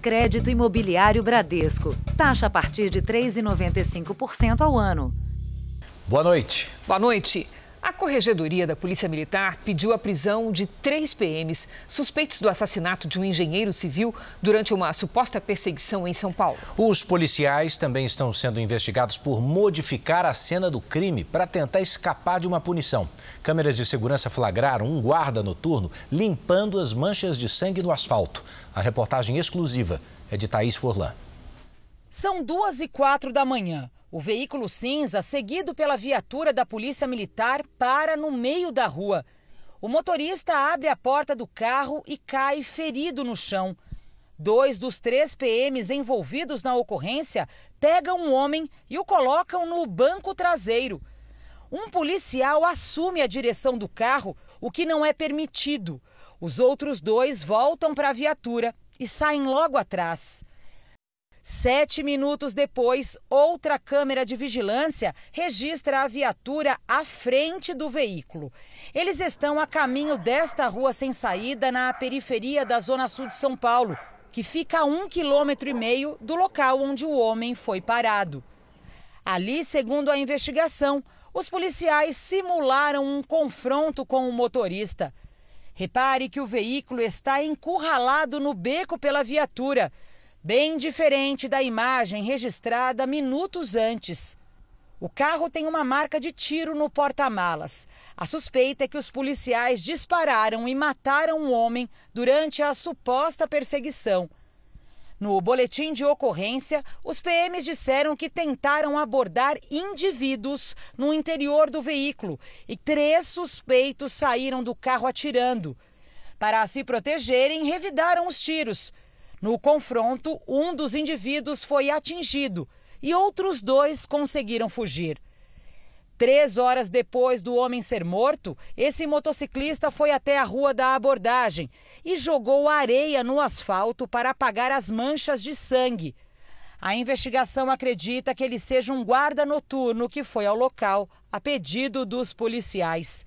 Crédito Imobiliário Bradesco. Taxa a partir de 3,95% ao ano. Boa noite. Boa noite. A Corregedoria da Polícia Militar pediu a prisão de três PMs suspeitos do assassinato de um engenheiro civil durante uma suposta perseguição em São Paulo. Os policiais também estão sendo investigados por modificar a cena do crime para tentar escapar de uma punição. Câmeras de segurança flagraram um guarda noturno limpando as manchas de sangue no asfalto. A reportagem exclusiva é de Thaís Forlan. São duas e quatro da manhã. O veículo cinza, seguido pela viatura da Polícia Militar, para no meio da rua. O motorista abre a porta do carro e cai ferido no chão. Dois dos três PMs envolvidos na ocorrência pegam um homem e o colocam no banco traseiro. Um policial assume a direção do carro, o que não é permitido. Os outros dois voltam para a viatura e saem logo atrás. Sete minutos depois, outra câmera de vigilância registra a viatura à frente do veículo. Eles estão a caminho desta rua sem saída na periferia da Zona Sul de São Paulo, que fica a um quilômetro e meio do local onde o homem foi parado. Ali, segundo a investigação, os policiais simularam um confronto com o motorista. Repare que o veículo está encurralado no beco pela viatura bem diferente da imagem registrada minutos antes. O carro tem uma marca de tiro no porta-malas. A suspeita é que os policiais dispararam e mataram um homem durante a suposta perseguição. No boletim de ocorrência, os PMs disseram que tentaram abordar indivíduos no interior do veículo e três suspeitos saíram do carro atirando. Para se protegerem, revidaram os tiros. No confronto, um dos indivíduos foi atingido e outros dois conseguiram fugir. Três horas depois do homem ser morto, esse motociclista foi até a rua da abordagem e jogou areia no asfalto para apagar as manchas de sangue. A investigação acredita que ele seja um guarda noturno que foi ao local a pedido dos policiais.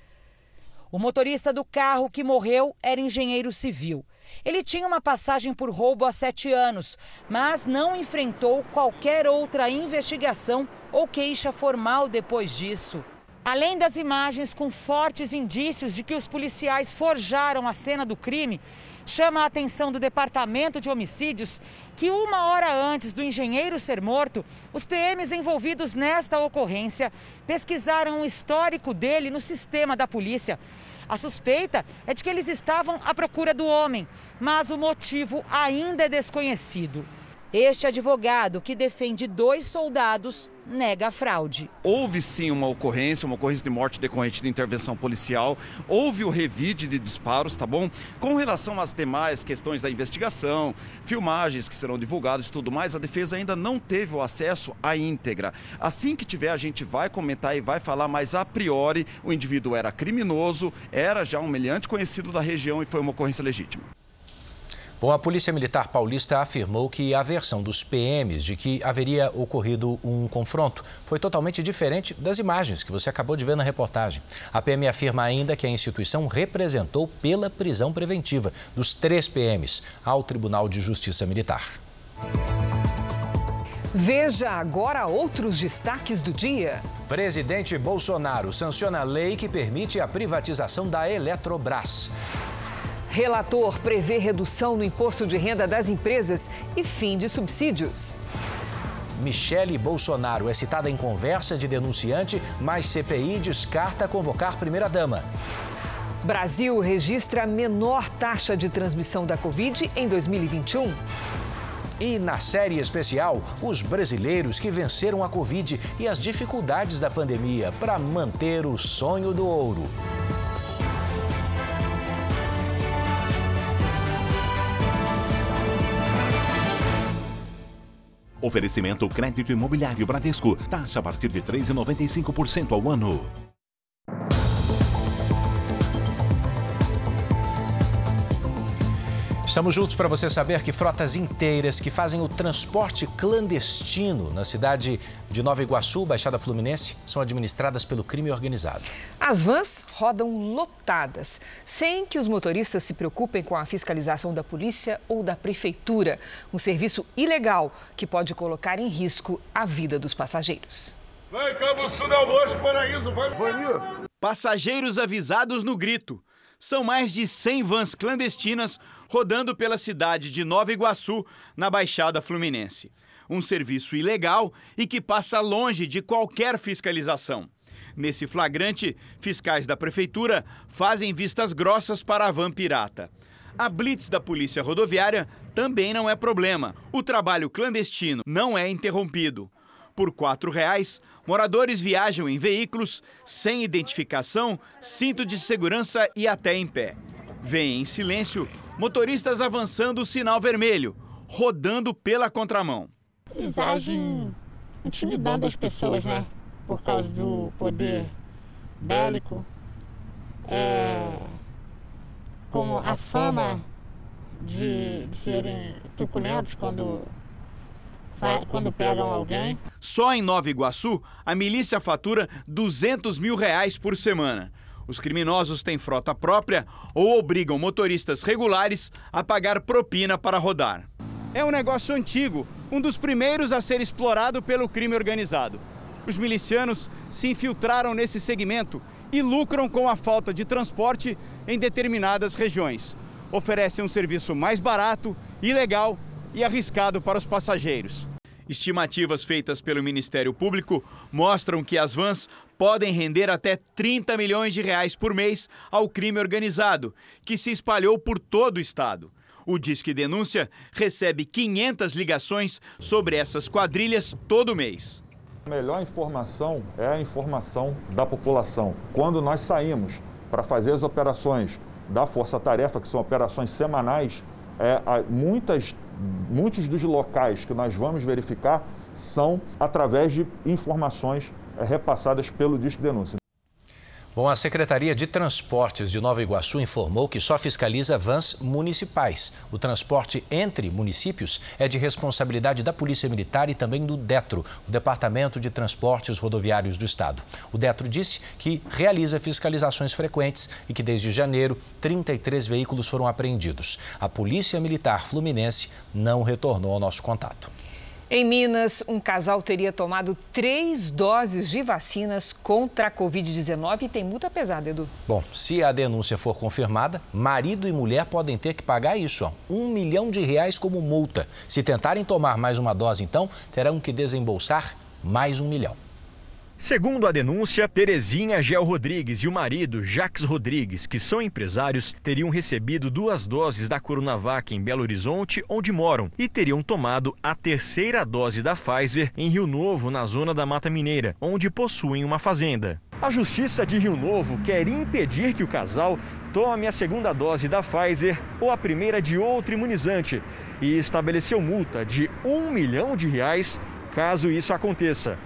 O motorista do carro que morreu era engenheiro civil. Ele tinha uma passagem por roubo há sete anos, mas não enfrentou qualquer outra investigação ou queixa formal depois disso. Além das imagens com fortes indícios de que os policiais forjaram a cena do crime, chama a atenção do Departamento de Homicídios que uma hora antes do engenheiro ser morto, os PMs envolvidos nesta ocorrência pesquisaram o histórico dele no sistema da polícia a suspeita é de que eles estavam à procura do homem, mas o motivo ainda é desconhecido. Este advogado, que defende dois soldados, nega a fraude. Houve sim uma ocorrência, uma ocorrência de morte decorrente de intervenção policial, houve o revide de disparos, tá bom? Com relação às demais questões da investigação, filmagens que serão divulgadas e tudo mais, a defesa ainda não teve o acesso à íntegra. Assim que tiver, a gente vai comentar e vai falar, mas a priori o indivíduo era criminoso, era já um meliante conhecido da região e foi uma ocorrência legítima. Bom, a Polícia Militar Paulista afirmou que a versão dos PMs de que haveria ocorrido um confronto foi totalmente diferente das imagens que você acabou de ver na reportagem. A PM afirma ainda que a instituição representou pela prisão preventiva dos três PMs ao Tribunal de Justiça Militar. Veja agora outros destaques do dia. Presidente Bolsonaro sanciona a lei que permite a privatização da Eletrobras. Relator prevê redução no imposto de renda das empresas e fim de subsídios. Michele Bolsonaro é citada em conversa de denunciante, mas CPI descarta convocar primeira-dama. Brasil registra a menor taxa de transmissão da Covid em 2021. E na série especial, os brasileiros que venceram a Covid e as dificuldades da pandemia para manter o sonho do ouro. Oferecimento crédito imobiliário Bradesco. Taxa a partir de 3,95% ao ano. Estamos juntos para você saber que frotas inteiras que fazem o transporte clandestino na cidade de Nova Iguaçu, Baixada Fluminense, são administradas pelo crime organizado. As vans rodam lotadas, sem que os motoristas se preocupem com a fiscalização da polícia ou da prefeitura. Um serviço ilegal que pode colocar em risco a vida dos passageiros. Vai, Cabo Sul do Almoço, Paraíso, vai, vai. Passageiros avisados no grito. São mais de 100 vans clandestinas rodando pela cidade de Nova Iguaçu, na Baixada Fluminense. Um serviço ilegal e que passa longe de qualquer fiscalização. Nesse flagrante, fiscais da prefeitura fazem vistas grossas para a van pirata. A blitz da Polícia Rodoviária também não é problema. O trabalho clandestino não é interrompido. Por R$ 4,00, moradores viajam em veículos sem identificação, cinto de segurança e até em pé. Vêm em silêncio motoristas avançando o sinal vermelho, rodando pela contramão. Eles agem intimidando as pessoas, né? Por causa do poder bélico, é, com a fama de, de serem truculentos quando quando pegam alguém. Só em Nova Iguaçu, a milícia fatura 200 mil reais por semana. Os criminosos têm frota própria ou obrigam motoristas regulares a pagar propina para rodar. É um negócio antigo, um dos primeiros a ser explorado pelo crime organizado. Os milicianos se infiltraram nesse segmento e lucram com a falta de transporte em determinadas regiões. Oferecem um serviço mais barato, ilegal e arriscado para os passageiros. Estimativas feitas pelo Ministério Público mostram que as vans podem render até 30 milhões de reais por mês ao crime organizado, que se espalhou por todo o estado. O Disque Denúncia recebe 500 ligações sobre essas quadrilhas todo mês. A melhor informação é a informação da população. Quando nós saímos para fazer as operações da Força Tarefa, que são operações semanais, é, muitas muitos dos locais que nós vamos verificar são através de informações é, repassadas pelo Disque Denúncia. Bom, a Secretaria de Transportes de Nova Iguaçu informou que só fiscaliza vans municipais. O transporte entre municípios é de responsabilidade da Polícia Militar e também do DETRO, o Departamento de Transportes Rodoviários do Estado. O DETRO disse que realiza fiscalizações frequentes e que desde janeiro 33 veículos foram apreendidos. A Polícia Militar Fluminense não retornou ao nosso contato. Em Minas, um casal teria tomado três doses de vacinas contra a Covid-19 e tem multa pesada, Edu. Bom, se a denúncia for confirmada, marido e mulher podem ter que pagar isso, ó, um milhão de reais como multa. Se tentarem tomar mais uma dose, então, terão que desembolsar mais um milhão. Segundo a denúncia, Terezinha Gel Rodrigues e o marido Jax Rodrigues, que são empresários, teriam recebido duas doses da Coronavac em Belo Horizonte, onde moram, e teriam tomado a terceira dose da Pfizer em Rio Novo, na zona da Mata Mineira, onde possuem uma fazenda. A Justiça de Rio Novo quer impedir que o casal tome a segunda dose da Pfizer ou a primeira de outro imunizante e estabeleceu multa de um milhão de reais caso isso aconteça.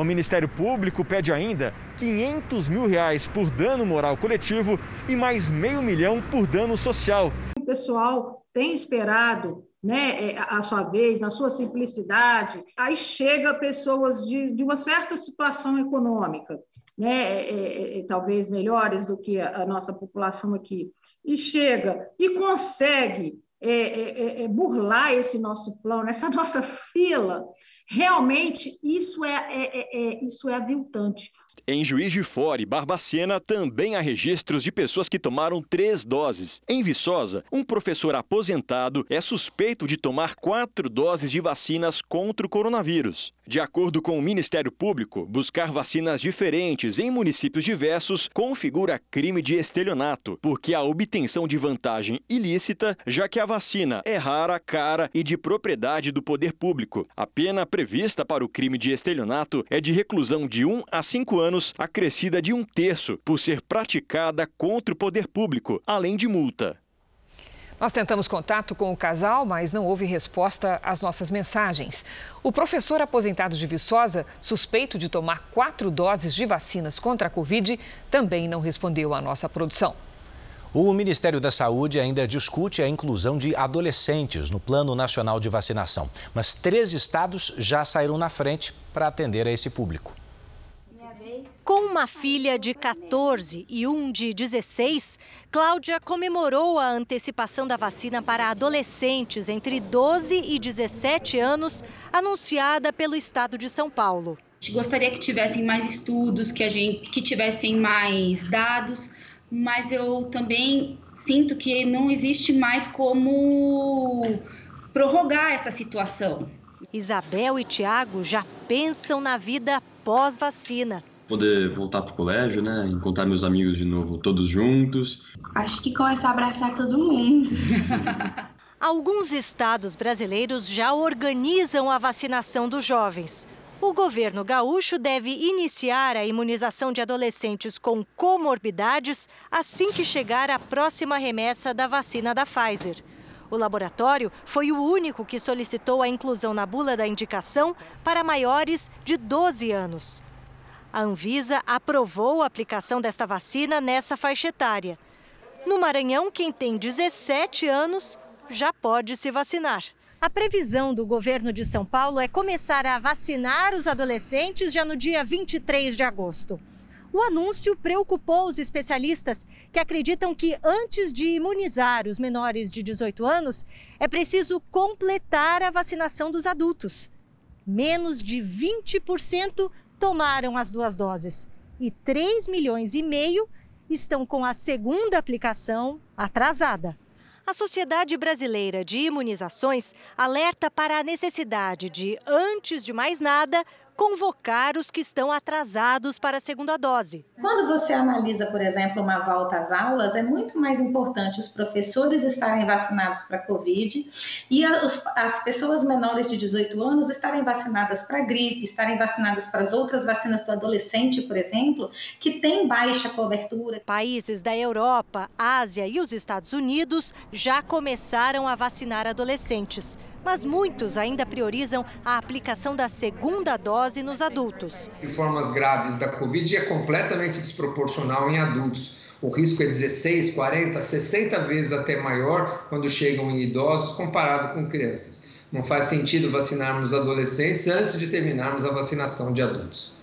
O Ministério Público pede ainda 500 mil reais por dano moral coletivo e mais meio milhão por dano social. O pessoal tem esperado né, é, a sua vez, na sua simplicidade, aí chega pessoas de, de uma certa situação econômica, né, é, é, é talvez melhores do que a, a nossa população aqui, e chega e consegue é, é, é, burlar esse nosso plano, essa nossa fila, realmente isso é, é, é, isso é aviltante. Em Juiz de Fora e Barbacena também há registros de pessoas que tomaram três doses. Em Viçosa, um professor aposentado é suspeito de tomar quatro doses de vacinas contra o coronavírus. De acordo com o Ministério Público, buscar vacinas diferentes em municípios diversos configura crime de estelionato, porque a obtenção de vantagem ilícita, já que a vacina é rara, cara e de propriedade do poder público. A pena prevista para o crime de estelionato é de reclusão de 1 a 5 anos, acrescida de um terço, por ser praticada contra o poder público, além de multa. Nós tentamos contato com o casal, mas não houve resposta às nossas mensagens. O professor aposentado de Viçosa, suspeito de tomar quatro doses de vacinas contra a Covid, também não respondeu à nossa produção. O Ministério da Saúde ainda discute a inclusão de adolescentes no Plano Nacional de Vacinação, mas três estados já saíram na frente para atender a esse público. Com uma filha de 14 e um de 16, Cláudia comemorou a antecipação da vacina para adolescentes entre 12 e 17 anos, anunciada pelo estado de São Paulo. Gostaria que tivessem mais estudos, que a gente que tivessem mais dados mas eu também sinto que não existe mais como prorrogar essa situação. Isabel e Tiago já pensam na vida pós-vacina. Poder voltar para o colégio, né? Encontrar meus amigos de novo, todos juntos. Acho que começar a abraçar todo mundo. Alguns estados brasileiros já organizam a vacinação dos jovens. O governo gaúcho deve iniciar a imunização de adolescentes com comorbidades assim que chegar a próxima remessa da vacina da Pfizer. O laboratório foi o único que solicitou a inclusão na bula da indicação para maiores de 12 anos. A Anvisa aprovou a aplicação desta vacina nessa faixa etária. No Maranhão, quem tem 17 anos já pode se vacinar. A previsão do governo de São Paulo é começar a vacinar os adolescentes já no dia 23 de agosto. O anúncio preocupou os especialistas que acreditam que antes de imunizar os menores de 18 anos, é preciso completar a vacinação dos adultos. Menos de 20% tomaram as duas doses e 3 milhões e meio estão com a segunda aplicação atrasada. A Sociedade Brasileira de Imunizações alerta para a necessidade de, antes de mais nada, convocar os que estão atrasados para a segunda dose. Quando você analisa, por exemplo, uma volta às aulas, é muito mais importante os professores estarem vacinados para a Covid e as pessoas menores de 18 anos estarem vacinadas para gripe, estarem vacinadas para as outras vacinas do adolescente, por exemplo, que tem baixa cobertura. Países da Europa, Ásia e os Estados Unidos já começaram a vacinar adolescentes mas muitos ainda priorizam a aplicação da segunda dose nos adultos. Em formas graves da Covid é completamente desproporcional em adultos. O risco é 16, 40, 60 vezes até maior quando chegam em idosos comparado com crianças. Não faz sentido vacinarmos adolescentes antes de terminarmos a vacinação de adultos.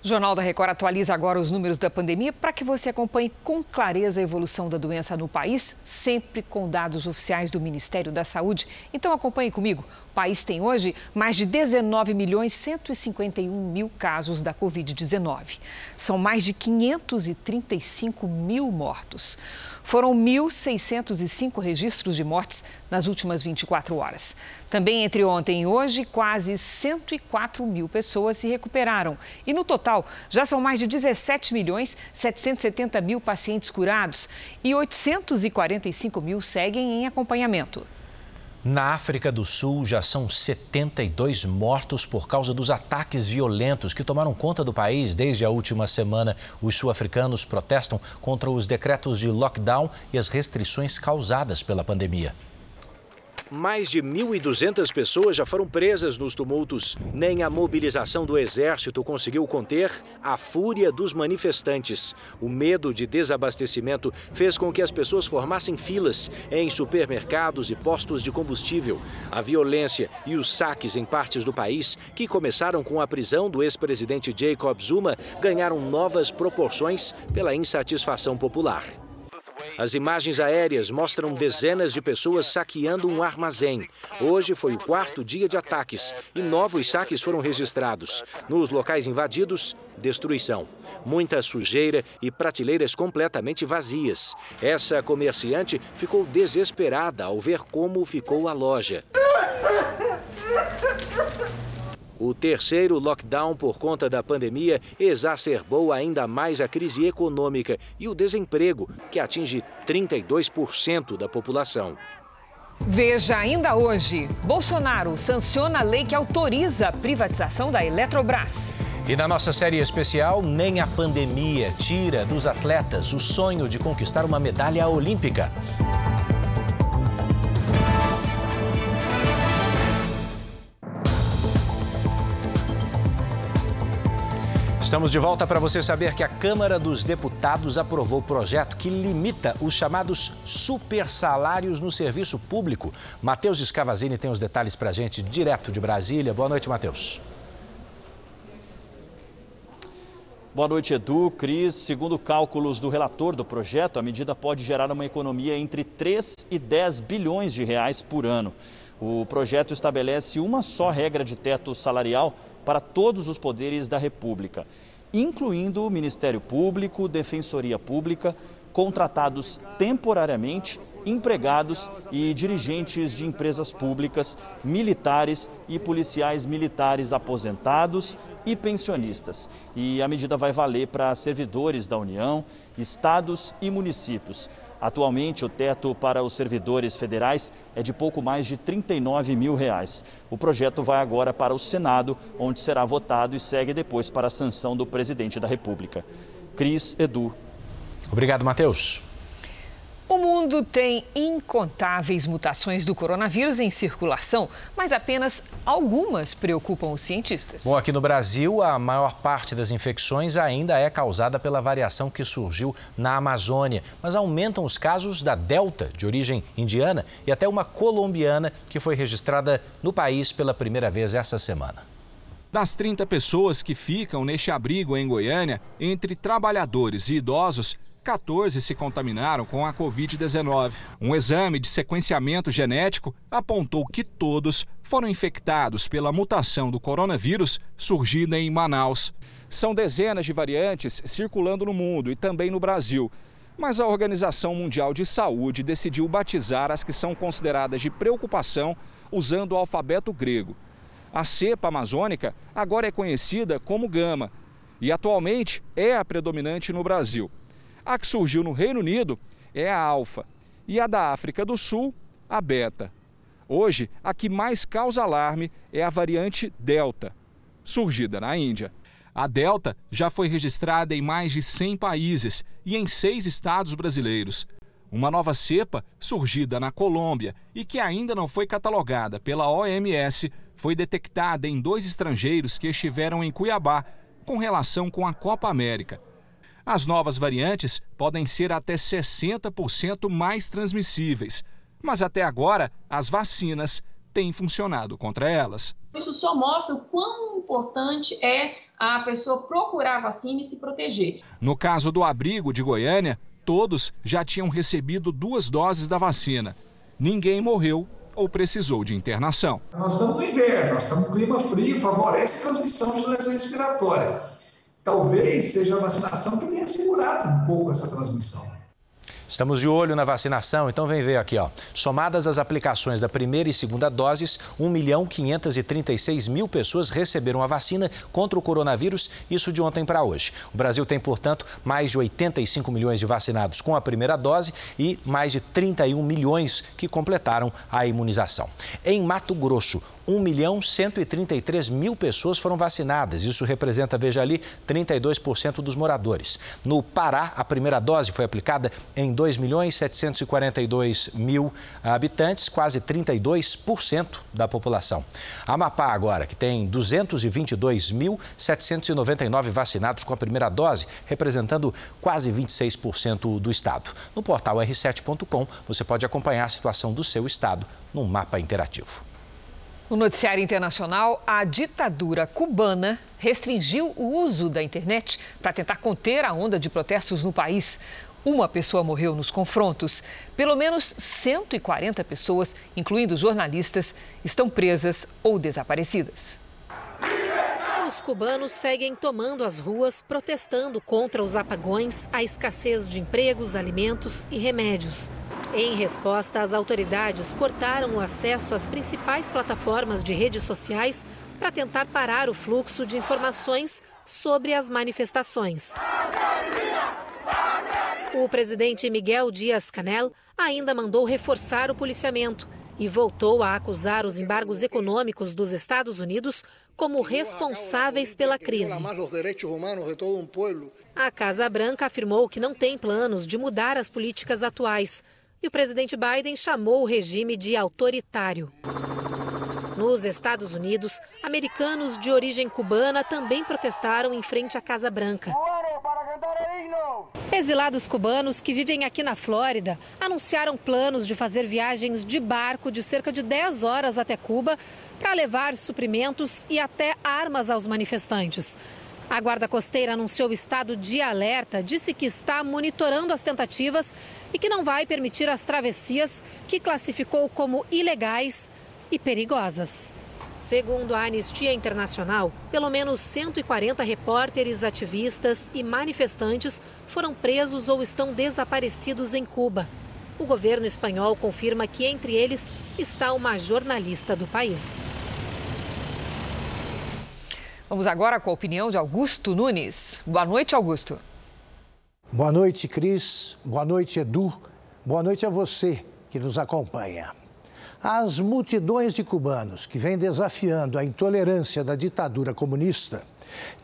Jornal da Record atualiza agora os números da pandemia para que você acompanhe com clareza a evolução da doença no país, sempre com dados oficiais do Ministério da Saúde. Então acompanhe comigo. País tem hoje mais de 19 milhões 151 mil casos da Covid-19. São mais de 535 mil mortos. Foram 1.605 registros de mortes nas últimas 24 horas. Também entre ontem e hoje, quase 104 mil pessoas se recuperaram. E no total, já são mais de 17 milhões 770 mil pacientes curados e 845 mil seguem em acompanhamento. Na África do Sul, já são 72 mortos por causa dos ataques violentos que tomaram conta do país desde a última semana. Os sul-africanos protestam contra os decretos de lockdown e as restrições causadas pela pandemia. Mais de 1.200 pessoas já foram presas nos tumultos. Nem a mobilização do exército conseguiu conter a fúria dos manifestantes. O medo de desabastecimento fez com que as pessoas formassem filas em supermercados e postos de combustível. A violência e os saques em partes do país, que começaram com a prisão do ex-presidente Jacob Zuma, ganharam novas proporções pela insatisfação popular. As imagens aéreas mostram dezenas de pessoas saqueando um armazém. Hoje foi o quarto dia de ataques e novos saques foram registrados. Nos locais invadidos, destruição. Muita sujeira e prateleiras completamente vazias. Essa comerciante ficou desesperada ao ver como ficou a loja. O terceiro lockdown por conta da pandemia exacerbou ainda mais a crise econômica e o desemprego, que atinge 32% da população. Veja ainda hoje: Bolsonaro sanciona a lei que autoriza a privatização da Eletrobras. E na nossa série especial, nem a pandemia tira dos atletas o sonho de conquistar uma medalha olímpica. Estamos de volta para você saber que a Câmara dos Deputados aprovou o projeto que limita os chamados super salários no serviço público. Matheus Escavazini tem os detalhes para a gente direto de Brasília. Boa noite, Matheus. Boa noite, Edu. Cris, segundo cálculos do relator do projeto, a medida pode gerar uma economia entre 3 e 10 bilhões de reais por ano. O projeto estabelece uma só regra de teto salarial para todos os poderes da República, incluindo o Ministério Público, Defensoria Pública, contratados temporariamente empregados e dirigentes de empresas públicas, militares e policiais militares aposentados e pensionistas. E a medida vai valer para servidores da União, estados e municípios. Atualmente, o teto para os servidores federais é de pouco mais de 39 mil reais. O projeto vai agora para o Senado, onde será votado e segue depois para a sanção do presidente da República. Cris Edu. Obrigado, Matheus. O mundo tem incontáveis mutações do coronavírus em circulação, mas apenas algumas preocupam os cientistas. Bom, aqui no Brasil, a maior parte das infecções ainda é causada pela variação que surgiu na Amazônia, mas aumentam os casos da Delta, de origem indiana, e até uma colombiana que foi registrada no país pela primeira vez essa semana. Das 30 pessoas que ficam neste abrigo em Goiânia, entre trabalhadores e idosos, 14 se contaminaram com a Covid-19. Um exame de sequenciamento genético apontou que todos foram infectados pela mutação do coronavírus surgida em Manaus. São dezenas de variantes circulando no mundo e também no Brasil. Mas a Organização Mundial de Saúde decidiu batizar as que são consideradas de preocupação usando o alfabeto grego. A cepa amazônica agora é conhecida como gama e atualmente é a predominante no Brasil. A que surgiu no Reino Unido é a alfa e a da África do Sul, a beta. Hoje, a que mais causa alarme é a variante Delta, surgida na Índia. A Delta já foi registrada em mais de 100 países e em seis estados brasileiros. Uma nova cepa, surgida na Colômbia e que ainda não foi catalogada pela OMS, foi detectada em dois estrangeiros que estiveram em Cuiabá com relação com a Copa América. As novas variantes podem ser até 60% mais transmissíveis, mas até agora as vacinas têm funcionado contra elas. Isso só mostra o quão importante é a pessoa procurar a vacina e se proteger. No caso do abrigo de Goiânia, todos já tinham recebido duas doses da vacina. Ninguém morreu ou precisou de internação. Nós estamos no inverno, nós estamos no clima frio, favorece a transmissão de doença respiratória talvez seja a vacinação que tenha segurado um pouco essa transmissão. Estamos de olho na vacinação, então vem ver aqui, ó. Somadas as aplicações da primeira e segunda doses, 1 milhão 536 mil pessoas receberam a vacina contra o coronavírus, isso de ontem para hoje. O Brasil tem, portanto, mais de 85 milhões de vacinados com a primeira dose e mais de 31 milhões que completaram a imunização. Em Mato Grosso, 1 milhão 133 mil pessoas foram vacinadas. Isso representa, veja ali, 32% dos moradores. No Pará, a primeira dose foi aplicada em 2 milhões 742 mil habitantes, quase 32% da população. Amapá agora, que tem 222.799 vacinados com a primeira dose, representando quase 26% do estado. No portal r7.com, você pode acompanhar a situação do seu estado num mapa interativo. No noticiário internacional, a ditadura cubana restringiu o uso da internet para tentar conter a onda de protestos no país. Uma pessoa morreu nos confrontos. Pelo menos 140 pessoas, incluindo jornalistas, estão presas ou desaparecidas. Os cubanos seguem tomando as ruas, protestando contra os apagões, a escassez de empregos, alimentos e remédios. Em resposta, as autoridades cortaram o acesso às principais plataformas de redes sociais para tentar parar o fluxo de informações sobre as manifestações. O presidente Miguel Dias-Canel ainda mandou reforçar o policiamento e voltou a acusar os embargos econômicos dos Estados Unidos como responsáveis pela crise. A Casa Branca afirmou que não tem planos de mudar as políticas atuais. E o presidente Biden chamou o regime de autoritário. Nos Estados Unidos, americanos de origem cubana também protestaram em frente à Casa Branca. Exilados cubanos que vivem aqui na Flórida anunciaram planos de fazer viagens de barco de cerca de 10 horas até Cuba para levar suprimentos e até armas aos manifestantes. A Guarda Costeira anunciou estado de alerta, disse que está monitorando as tentativas e que não vai permitir as travessias, que classificou como ilegais e perigosas. Segundo a Anistia Internacional, pelo menos 140 repórteres, ativistas e manifestantes foram presos ou estão desaparecidos em Cuba. O governo espanhol confirma que entre eles está uma jornalista do país. Vamos agora com a opinião de Augusto Nunes. Boa noite, Augusto. Boa noite, Cris. Boa noite, Edu. Boa noite a você que nos acompanha. As multidões de cubanos que vêm desafiando a intolerância da ditadura comunista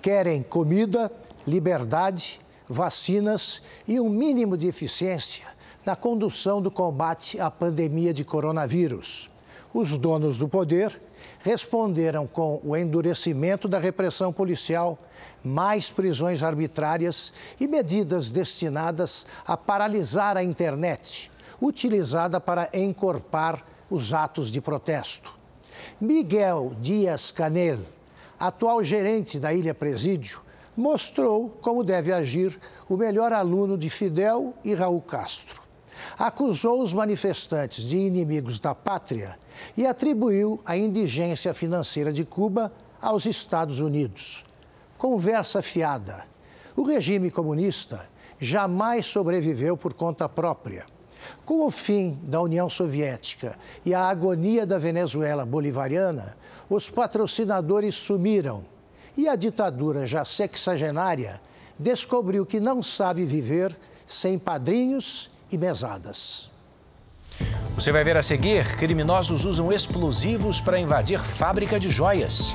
querem comida, liberdade, vacinas e um mínimo de eficiência na condução do combate à pandemia de coronavírus. Os donos do poder responderam com o endurecimento da repressão policial, mais prisões arbitrárias e medidas destinadas a paralisar a internet, utilizada para encorpar os atos de protesto. Miguel Dias Canel, atual gerente da Ilha Presídio, mostrou como deve agir o melhor aluno de Fidel e Raul Castro. Acusou os manifestantes de inimigos da pátria e atribuiu a indigência financeira de Cuba aos Estados Unidos. Conversa fiada. O regime comunista jamais sobreviveu por conta própria. Com o fim da União Soviética e a agonia da Venezuela bolivariana, os patrocinadores sumiram e a ditadura já sexagenária descobriu que não sabe viver sem padrinhos e mesadas. Você vai ver a seguir: criminosos usam explosivos para invadir fábrica de joias.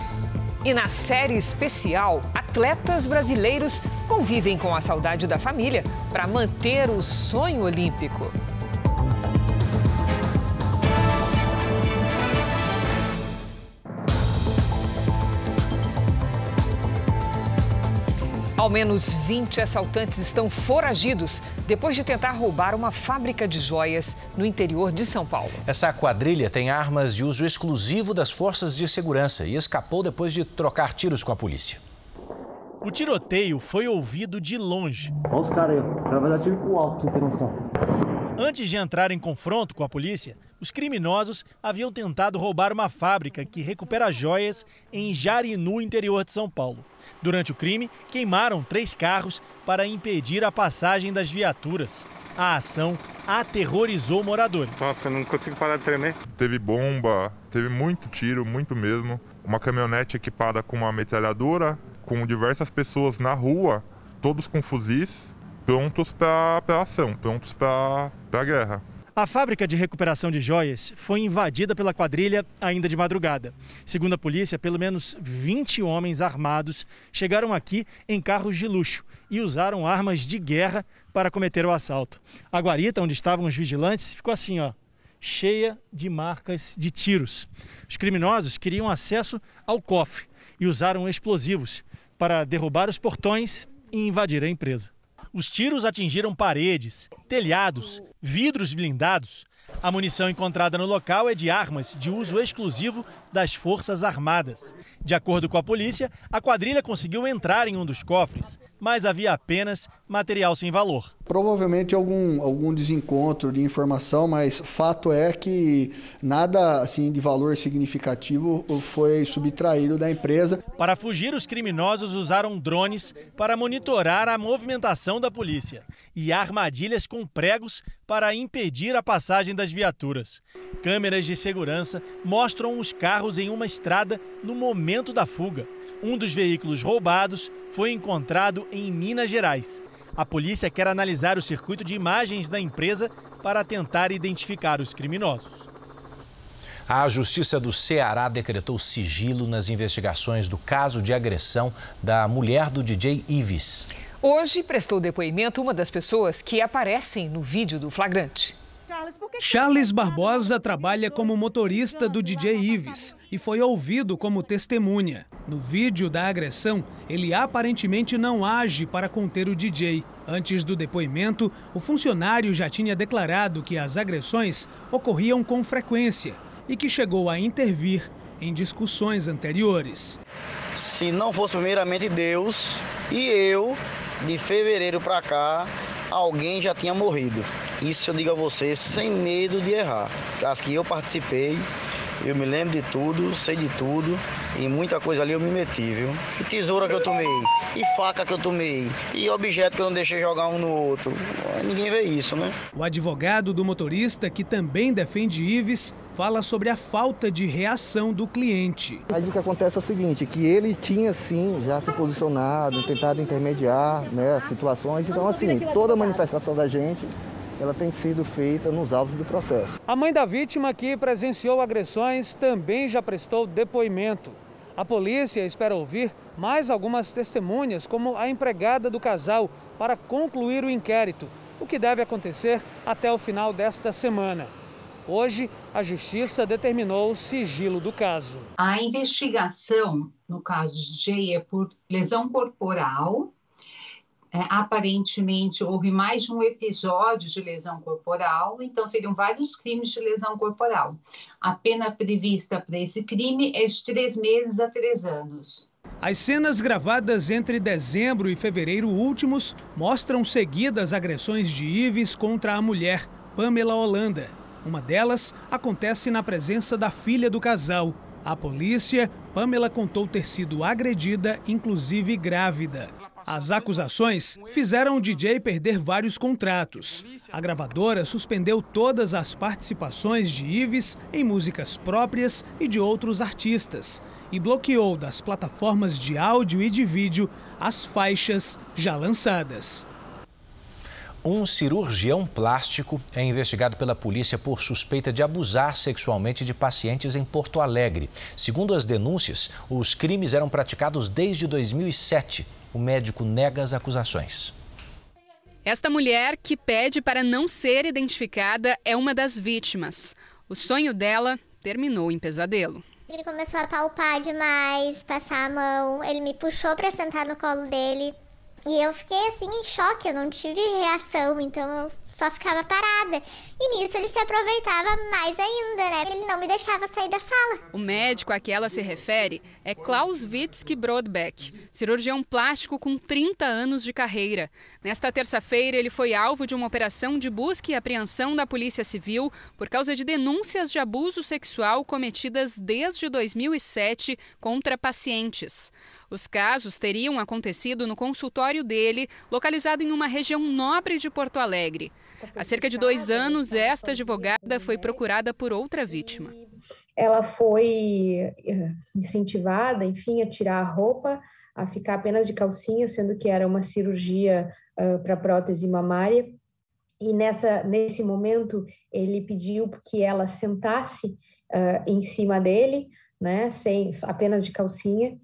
E na série especial, atletas brasileiros convivem com a saudade da família para manter o sonho olímpico. Ao menos 20 assaltantes estão foragidos depois de tentar roubar uma fábrica de joias no interior de São Paulo. Essa quadrilha tem armas de uso exclusivo das forças de segurança e escapou depois de trocar tiros com a polícia. O tiroteio foi ouvido de longe. Olha os caras aí, vai dar tiro pro alto, você ter noção. Antes de entrar em confronto com a polícia, os criminosos haviam tentado roubar uma fábrica que recupera joias em Jarinu, interior de São Paulo. Durante o crime, queimaram três carros para impedir a passagem das viaturas. A ação aterrorizou moradores. Nossa, eu não consigo parar de tremer. Teve bomba, teve muito tiro, muito mesmo. Uma caminhonete equipada com uma metralhadora, com diversas pessoas na rua, todos com fuzis, prontos para a ação, prontos para a guerra. A fábrica de recuperação de joias foi invadida pela quadrilha ainda de madrugada. Segundo a polícia, pelo menos 20 homens armados chegaram aqui em carros de luxo e usaram armas de guerra para cometer o assalto. A guarita, onde estavam os vigilantes, ficou assim, ó, cheia de marcas de tiros. Os criminosos queriam acesso ao cofre e usaram explosivos para derrubar os portões e invadir a empresa. Os tiros atingiram paredes, telhados, vidros blindados. A munição encontrada no local é de armas de uso exclusivo das Forças Armadas. De acordo com a polícia, a quadrilha conseguiu entrar em um dos cofres mas havia apenas material sem valor. Provavelmente algum, algum desencontro de informação, mas fato é que nada assim de valor significativo foi subtraído da empresa. Para fugir, os criminosos usaram drones para monitorar a movimentação da polícia e armadilhas com pregos para impedir a passagem das viaturas. Câmeras de segurança mostram os carros em uma estrada no momento da fuga. Um dos veículos roubados foi encontrado em Minas Gerais. A polícia quer analisar o circuito de imagens da empresa para tentar identificar os criminosos. A Justiça do Ceará decretou sigilo nas investigações do caso de agressão da mulher do DJ Ives. Hoje prestou depoimento uma das pessoas que aparecem no vídeo do flagrante. Charles Barbosa trabalha como motorista do DJ Ives e foi ouvido como testemunha. No vídeo da agressão, ele aparentemente não age para conter o DJ. Antes do depoimento, o funcionário já tinha declarado que as agressões ocorriam com frequência e que chegou a intervir em discussões anteriores. Se não fosse primeiramente Deus e eu, de fevereiro para cá, alguém já tinha morrido. Isso eu digo a você sem medo de errar. As que eu participei, eu me lembro de tudo, sei de tudo e muita coisa ali eu me meti, viu? E tesoura que eu tomei, e faca que eu tomei, e objeto que eu não deixei jogar um no outro. Ninguém vê isso, né? O advogado do motorista, que também defende Ives, fala sobre a falta de reação do cliente. Aí o que acontece é o seguinte, que ele tinha sim já se posicionado, tentado intermediar né, as situações. Então assim, toda manifestação da gente ela tem sido feita nos autos do processo. A mãe da vítima que presenciou agressões também já prestou depoimento. A polícia espera ouvir mais algumas testemunhas, como a empregada do casal, para concluir o inquérito, o que deve acontecer até o final desta semana. Hoje, a justiça determinou o sigilo do caso. A investigação no caso de Jay é por lesão corporal, é, aparentemente houve mais de um episódio de lesão corporal, então seriam vários crimes de lesão corporal. A pena prevista para esse crime é de três meses a três anos. As cenas gravadas entre dezembro e fevereiro últimos mostram seguidas agressões de Ives contra a mulher, Pamela Holanda. Uma delas acontece na presença da filha do casal. A polícia, Pamela contou ter sido agredida, inclusive grávida. As acusações fizeram o DJ perder vários contratos. A gravadora suspendeu todas as participações de Ives em músicas próprias e de outros artistas e bloqueou das plataformas de áudio e de vídeo as faixas já lançadas. Um cirurgião plástico é investigado pela polícia por suspeita de abusar sexualmente de pacientes em Porto Alegre. Segundo as denúncias, os crimes eram praticados desde 2007 o médico nega as acusações. Esta mulher, que pede para não ser identificada, é uma das vítimas. O sonho dela terminou em pesadelo. Ele começou a palpar demais, passar a mão. Ele me puxou para sentar no colo dele. E eu fiquei assim em choque, eu não tive reação, então eu só ficava parada. E nisso ele se aproveitava mais ainda, né? Ele não me deixava sair da sala. O médico a que ela se refere é Klaus Witzke Brodbeck, cirurgião plástico com 30 anos de carreira. Nesta terça-feira, ele foi alvo de uma operação de busca e apreensão da Polícia Civil por causa de denúncias de abuso sexual cometidas desde 2007 contra pacientes. Os casos teriam acontecido no consultório dele, localizado em uma região nobre de Porto Alegre. Há cerca de dois anos, esta advogada foi procurada por outra vítima. Ela foi eh, incentivada, enfim, a tirar a roupa, a ficar apenas de calcinha, sendo que era uma cirurgia uh, para prótese mamária. E nessa, nesse momento, ele pediu que ela sentasse uh, em cima dele, né, sem apenas de calcinha,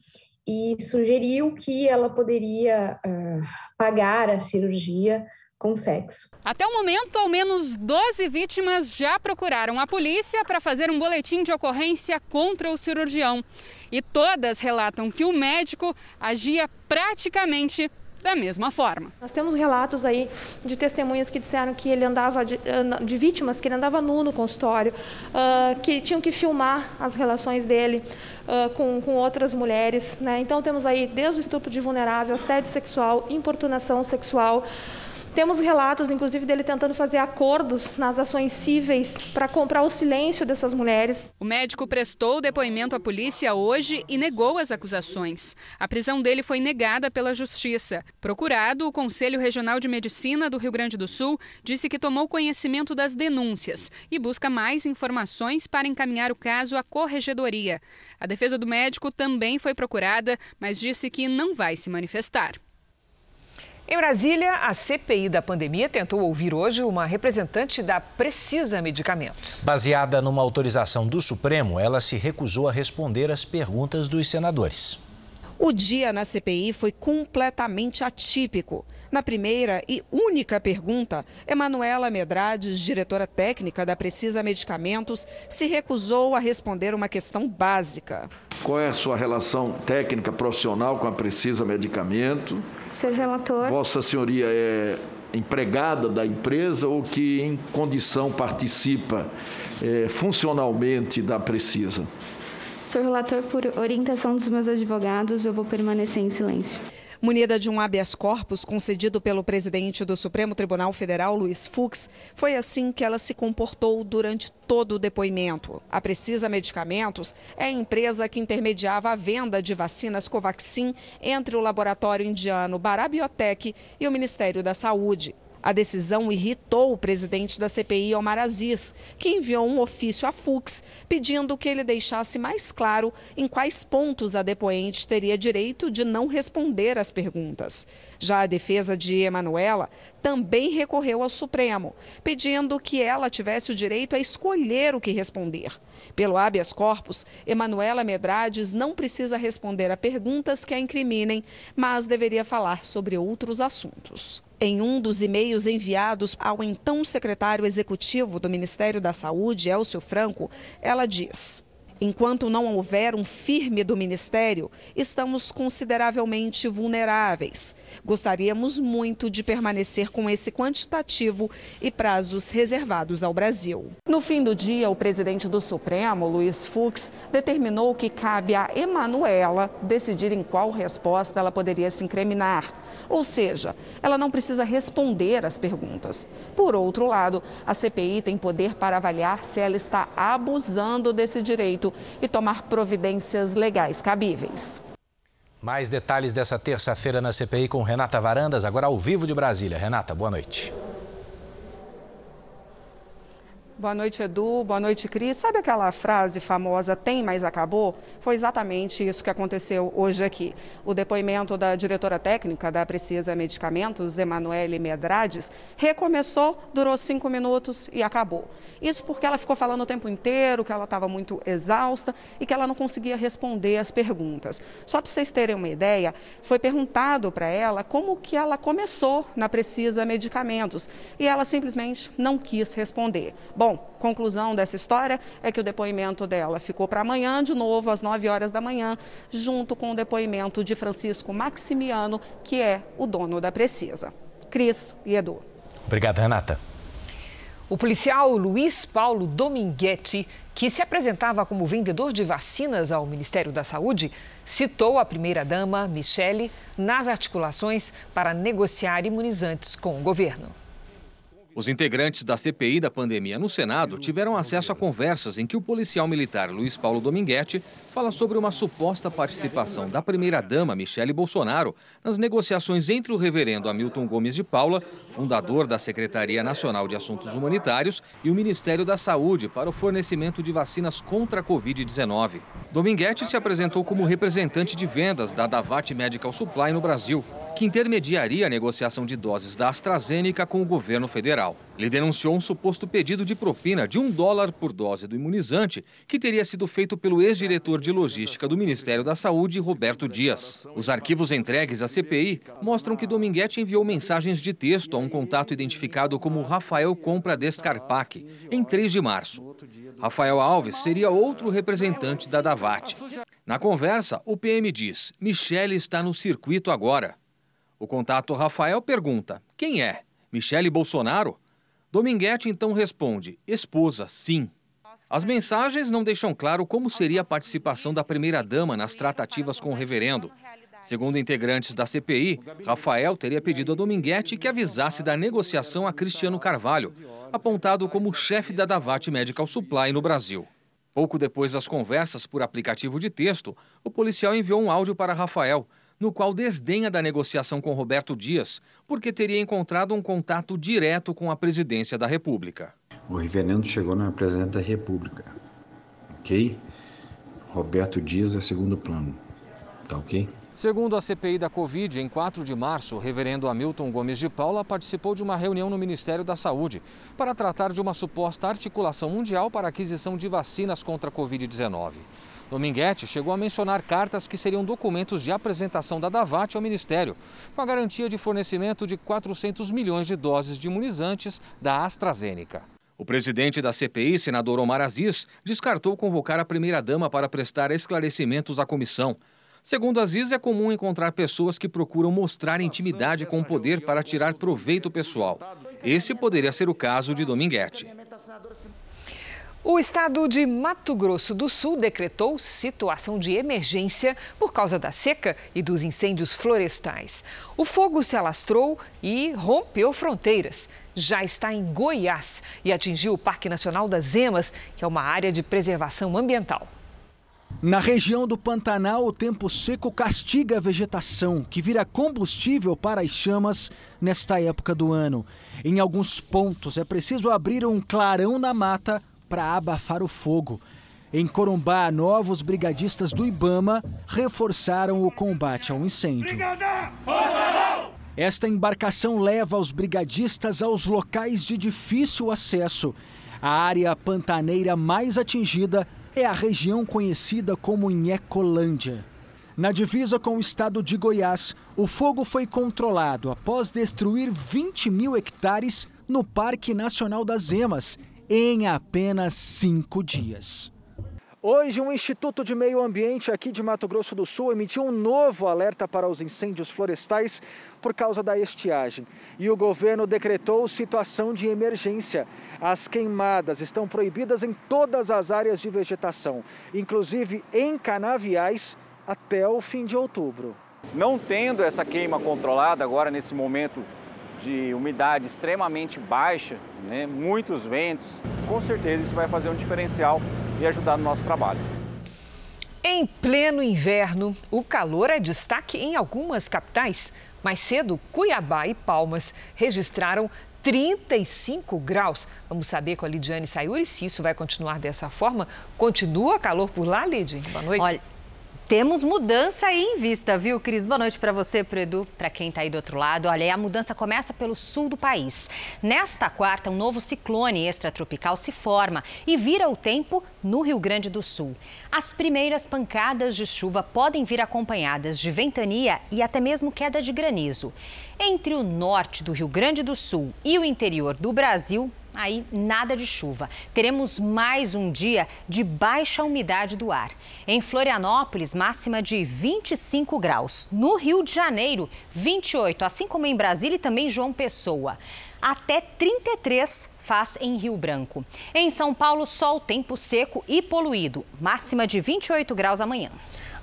e sugeriu que ela poderia uh, pagar a cirurgia com sexo. Até o momento, ao menos 12 vítimas já procuraram a polícia para fazer um boletim de ocorrência contra o cirurgião. E todas relatam que o médico agia praticamente da mesma forma. Nós temos relatos aí de testemunhas que disseram que ele andava, de, de vítimas, que ele andava nu no consultório, uh, que tinham que filmar as relações dele uh, com, com outras mulheres. Né? Então temos aí desde o estupro de vulnerável, assédio sexual, importunação sexual, temos relatos, inclusive, dele tentando fazer acordos nas ações cíveis para comprar o silêncio dessas mulheres. O médico prestou depoimento à polícia hoje e negou as acusações. A prisão dele foi negada pela Justiça. Procurado, o Conselho Regional de Medicina do Rio Grande do Sul disse que tomou conhecimento das denúncias e busca mais informações para encaminhar o caso à corregedoria. A defesa do médico também foi procurada, mas disse que não vai se manifestar. Em Brasília, a CPI da pandemia tentou ouvir hoje uma representante da Precisa Medicamentos. Baseada numa autorização do Supremo, ela se recusou a responder às perguntas dos senadores. O dia na CPI foi completamente atípico. Na primeira e única pergunta, Emanuela Medrades, diretora técnica da Precisa Medicamentos, se recusou a responder uma questão básica. Qual é a sua relação técnica profissional com a Precisa Medicamento? Ser relator. Vossa Senhoria é empregada da empresa ou que em condição participa é, funcionalmente da Precisa? Sou relator por orientação dos meus advogados, eu vou permanecer em silêncio. Munida de um habeas corpus concedido pelo presidente do Supremo Tribunal Federal, Luiz Fux, foi assim que ela se comportou durante todo o depoimento. A Precisa Medicamentos é a empresa que intermediava a venda de vacinas Covaxin entre o laboratório indiano Barabiotec e o Ministério da Saúde. A decisão irritou o presidente da CPI, Omar Aziz, que enviou um ofício a Fux pedindo que ele deixasse mais claro em quais pontos a depoente teria direito de não responder às perguntas. Já a defesa de Emanuela também recorreu ao Supremo, pedindo que ela tivesse o direito a escolher o que responder. Pelo habeas corpus, Emanuela Medrades não precisa responder a perguntas que a incriminem, mas deveria falar sobre outros assuntos. Em um dos e-mails enviados ao então secretário executivo do Ministério da Saúde, Elcio Franco, ela diz: Enquanto não houver um firme do Ministério, estamos consideravelmente vulneráveis. Gostaríamos muito de permanecer com esse quantitativo e prazos reservados ao Brasil. No fim do dia, o presidente do Supremo, Luiz Fux, determinou que cabe a Emanuela decidir em qual resposta ela poderia se incriminar. Ou seja, ela não precisa responder às perguntas. Por outro lado, a CPI tem poder para avaliar se ela está abusando desse direito e tomar providências legais cabíveis. Mais detalhes dessa terça-feira na CPI com Renata Varandas, agora ao vivo de Brasília. Renata, boa noite. Boa noite, Edu. Boa noite, Cris. Sabe aquela frase famosa, tem, mas acabou? Foi exatamente isso que aconteceu hoje aqui. O depoimento da diretora técnica da Precisa Medicamentos, Emanuele Medrades, recomeçou, durou cinco minutos e acabou. Isso porque ela ficou falando o tempo inteiro que ela estava muito exausta e que ela não conseguia responder as perguntas. Só para vocês terem uma ideia, foi perguntado para ela como que ela começou na Precisa Medicamentos e ela simplesmente não quis responder. Bom, Bom, conclusão dessa história é que o depoimento dela ficou para amanhã, de novo, às 9 horas da manhã, junto com o depoimento de Francisco Maximiano, que é o dono da Precisa. Cris e Edu. Obrigado, Renata. O policial Luiz Paulo Dominguete, que se apresentava como vendedor de vacinas ao Ministério da Saúde, citou a primeira-dama, Michele, nas articulações para negociar imunizantes com o governo. Os integrantes da CPI da pandemia no Senado tiveram acesso a conversas em que o policial militar Luiz Paulo Dominguete fala sobre uma suposta participação da primeira-dama Michele Bolsonaro nas negociações entre o reverendo Hamilton Gomes de Paula, fundador da Secretaria Nacional de Assuntos Humanitários, e o Ministério da Saúde para o fornecimento de vacinas contra a Covid-19. Dominguete se apresentou como representante de vendas da Davat Medical Supply no Brasil, que intermediaria a negociação de doses da AstraZeneca com o governo federal. Ele denunciou um suposto pedido de propina de um dólar por dose do imunizante, que teria sido feito pelo ex-diretor de logística do Ministério da Saúde, Roberto Dias. Os arquivos entregues à CPI mostram que Dominguete enviou mensagens de texto a um contato identificado como Rafael Compra Descarpac, em 3 de março. Rafael Alves seria outro representante da Davat. Na conversa, o PM diz: Michele está no circuito agora. O contato Rafael pergunta: quem é? Michele Bolsonaro? Dominguete então responde: esposa, sim. As mensagens não deixam claro como seria a participação da primeira-dama nas tratativas com o reverendo. Segundo integrantes da CPI, Rafael teria pedido a Dominguete que avisasse da negociação a Cristiano Carvalho, apontado como chefe da Davat Medical Supply no Brasil. Pouco depois das conversas por aplicativo de texto, o policial enviou um áudio para Rafael, no qual desdenha da negociação com Roberto Dias, porque teria encontrado um contato direto com a presidência da República. O reverendo chegou na presidente da República, ok? Roberto Dias é segundo plano. Tá ok? Segundo a CPI da Covid, em 4 de março, o reverendo Hamilton Gomes de Paula participou de uma reunião no Ministério da Saúde para tratar de uma suposta articulação mundial para a aquisição de vacinas contra a Covid-19. Dominguete chegou a mencionar cartas que seriam documentos de apresentação da Davat ao Ministério, com a garantia de fornecimento de 400 milhões de doses de imunizantes da AstraZeneca. O presidente da CPI, senador Omar Aziz, descartou convocar a primeira-dama para prestar esclarecimentos à comissão. Segundo Aziz, é comum encontrar pessoas que procuram mostrar intimidade com o poder para tirar proveito pessoal. Esse poderia ser o caso de Dominguete. O estado de Mato Grosso do Sul decretou situação de emergência por causa da seca e dos incêndios florestais. O fogo se alastrou e rompeu fronteiras. Já está em Goiás e atingiu o Parque Nacional das Emas, que é uma área de preservação ambiental. Na região do Pantanal, o tempo seco castiga a vegetação, que vira combustível para as chamas nesta época do ano. Em alguns pontos, é preciso abrir um clarão na mata para abafar o fogo. Em Corumbá, novos brigadistas do Ibama reforçaram o combate ao incêndio. Esta embarcação leva os brigadistas aos locais de difícil acesso. A área pantaneira mais atingida é a região conhecida como Inhecolândia. Na divisa com o estado de Goiás, o fogo foi controlado após destruir 20 mil hectares no Parque Nacional das Emas em apenas cinco dias. Hoje, o Instituto de Meio Ambiente aqui de Mato Grosso do Sul emitiu um novo alerta para os incêndios florestais por causa da estiagem. E o governo decretou situação de emergência. As queimadas estão proibidas em todas as áreas de vegetação, inclusive em canaviais, até o fim de outubro. Não tendo essa queima controlada agora nesse momento de umidade extremamente baixa, né, muitos ventos, com certeza isso vai fazer um diferencial e ajudar no nosso trabalho. Em pleno inverno, o calor é destaque em algumas capitais. Mais cedo, Cuiabá e Palmas registraram 35 graus. Vamos saber com a Lidiane Sayuri se isso vai continuar dessa forma. Continua calor por lá, Lid? Boa noite. Olha, temos mudança aí em vista, viu, Cris? Boa noite para você, para Edu, para quem está aí do outro lado. Olha, a mudança começa pelo sul do país. Nesta quarta, um novo ciclone extratropical se forma e vira o tempo no Rio Grande do Sul. As primeiras pancadas de chuva podem vir acompanhadas de ventania e até mesmo queda de granizo. Entre o norte do Rio Grande do Sul e o interior do Brasil, aí nada de chuva. Teremos mais um dia de baixa umidade do ar. Em Florianópolis, máxima de 25 graus. No Rio de Janeiro, 28, assim como em Brasília e também João Pessoa. Até 33 faz em Rio Branco. Em São Paulo, sol, tempo seco e poluído. Máxima de 28 graus amanhã.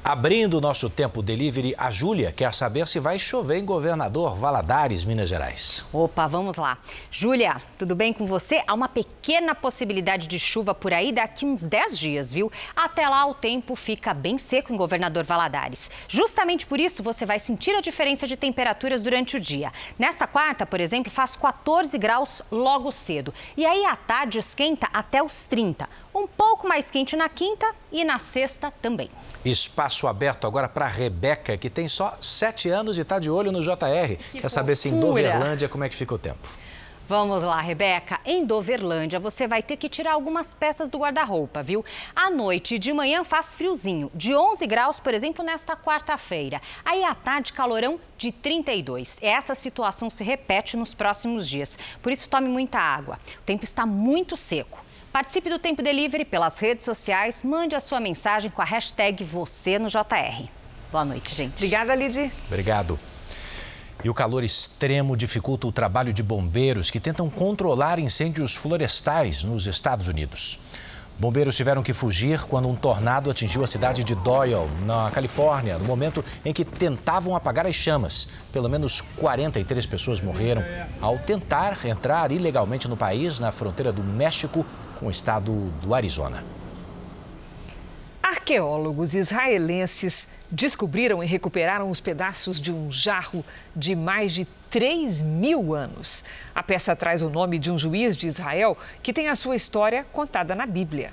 Abrindo o nosso tempo delivery, a Júlia quer saber se vai chover em Governador Valadares, Minas Gerais. Opa, vamos lá. Júlia, tudo bem com você? Há uma pequena possibilidade de chuva por aí daqui uns 10 dias, viu? Até lá o tempo fica bem seco em Governador Valadares. Justamente por isso você vai sentir a diferença de temperaturas durante o dia. Nesta quarta, por exemplo, faz 14 graus logo cedo. E aí à tarde esquenta até os 30. Um pouco mais quente na quinta e na sexta também. Espaço aberto agora para Rebeca, que tem só sete anos e está de olho no JR. Que Quer saber se em Doverlândia como é que fica o tempo. Vamos lá, Rebeca. Em Doverlândia, você vai ter que tirar algumas peças do guarda-roupa, viu? À noite e de manhã faz friozinho, de 11 graus, por exemplo, nesta quarta-feira. Aí à tarde, calorão de 32. Essa situação se repete nos próximos dias. Por isso, tome muita água. O tempo está muito seco. Participe do Tempo Delivery pelas redes sociais. Mande a sua mensagem com a hashtag você no JR. Boa noite, gente. Obrigada, Lidy. Obrigado. E o calor extremo dificulta o trabalho de bombeiros que tentam controlar incêndios florestais nos Estados Unidos. Bombeiros tiveram que fugir quando um tornado atingiu a cidade de Doyle, na Califórnia, no momento em que tentavam apagar as chamas. Pelo menos 43 pessoas morreram ao tentar entrar ilegalmente no país, na fronteira do México com o estado do Arizona. Arqueólogos israelenses descobriram e recuperaram os pedaços de um jarro de mais de 3 mil anos. A peça traz o nome de um juiz de Israel que tem a sua história contada na Bíblia.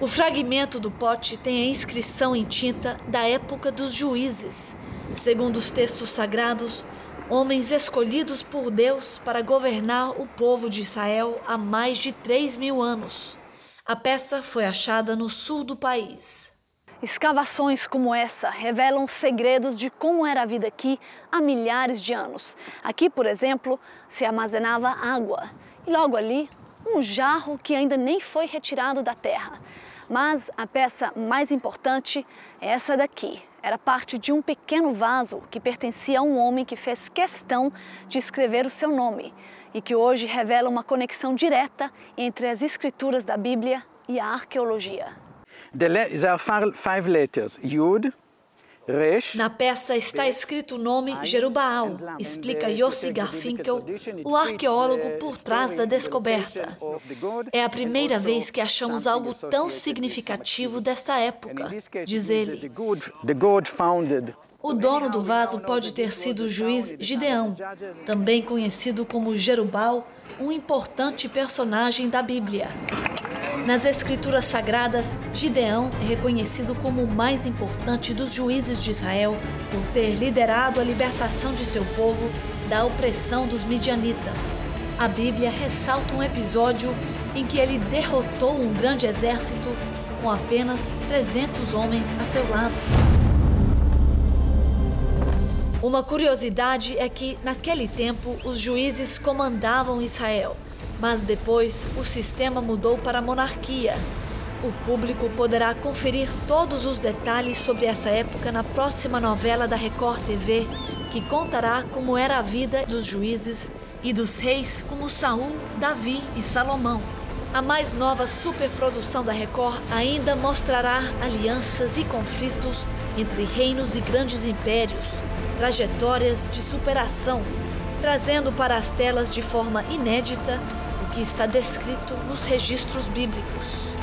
O fragmento do pote tem a inscrição em tinta da época dos juízes. Segundo os textos sagrados, homens escolhidos por Deus para governar o povo de Israel há mais de 3 mil anos. A peça foi achada no sul do país. Escavações como essa revelam segredos de como era a vida aqui há milhares de anos. Aqui, por exemplo, se armazenava água e logo ali um jarro que ainda nem foi retirado da terra. Mas a peça mais importante é essa daqui. Era parte de um pequeno vaso que pertencia a um homem que fez questão de escrever o seu nome e que hoje revela uma conexão direta entre as escrituras da Bíblia e a arqueologia. There are five letters: Yud, na peça está escrito o nome Jerubaal, explica Yossi Garfinkel, o arqueólogo por trás da descoberta. É a primeira vez que achamos algo tão significativo desta época, diz ele. O dono do vaso pode ter sido o juiz Gideão, também conhecido como Jerubal, um importante personagem da Bíblia. Nas escrituras sagradas, Gideão é reconhecido como o mais importante dos juízes de Israel por ter liderado a libertação de seu povo da opressão dos midianitas. A Bíblia ressalta um episódio em que ele derrotou um grande exército com apenas 300 homens a seu lado. Uma curiosidade é que, naquele tempo, os juízes comandavam Israel mas depois o sistema mudou para a monarquia. O público poderá conferir todos os detalhes sobre essa época na próxima novela da Record TV, que contará como era a vida dos juízes e dos reis como Saul, Davi e Salomão. A mais nova superprodução da Record ainda mostrará alianças e conflitos entre reinos e grandes impérios, trajetórias de superação, trazendo para as telas de forma inédita que está descrito nos registros bíblicos.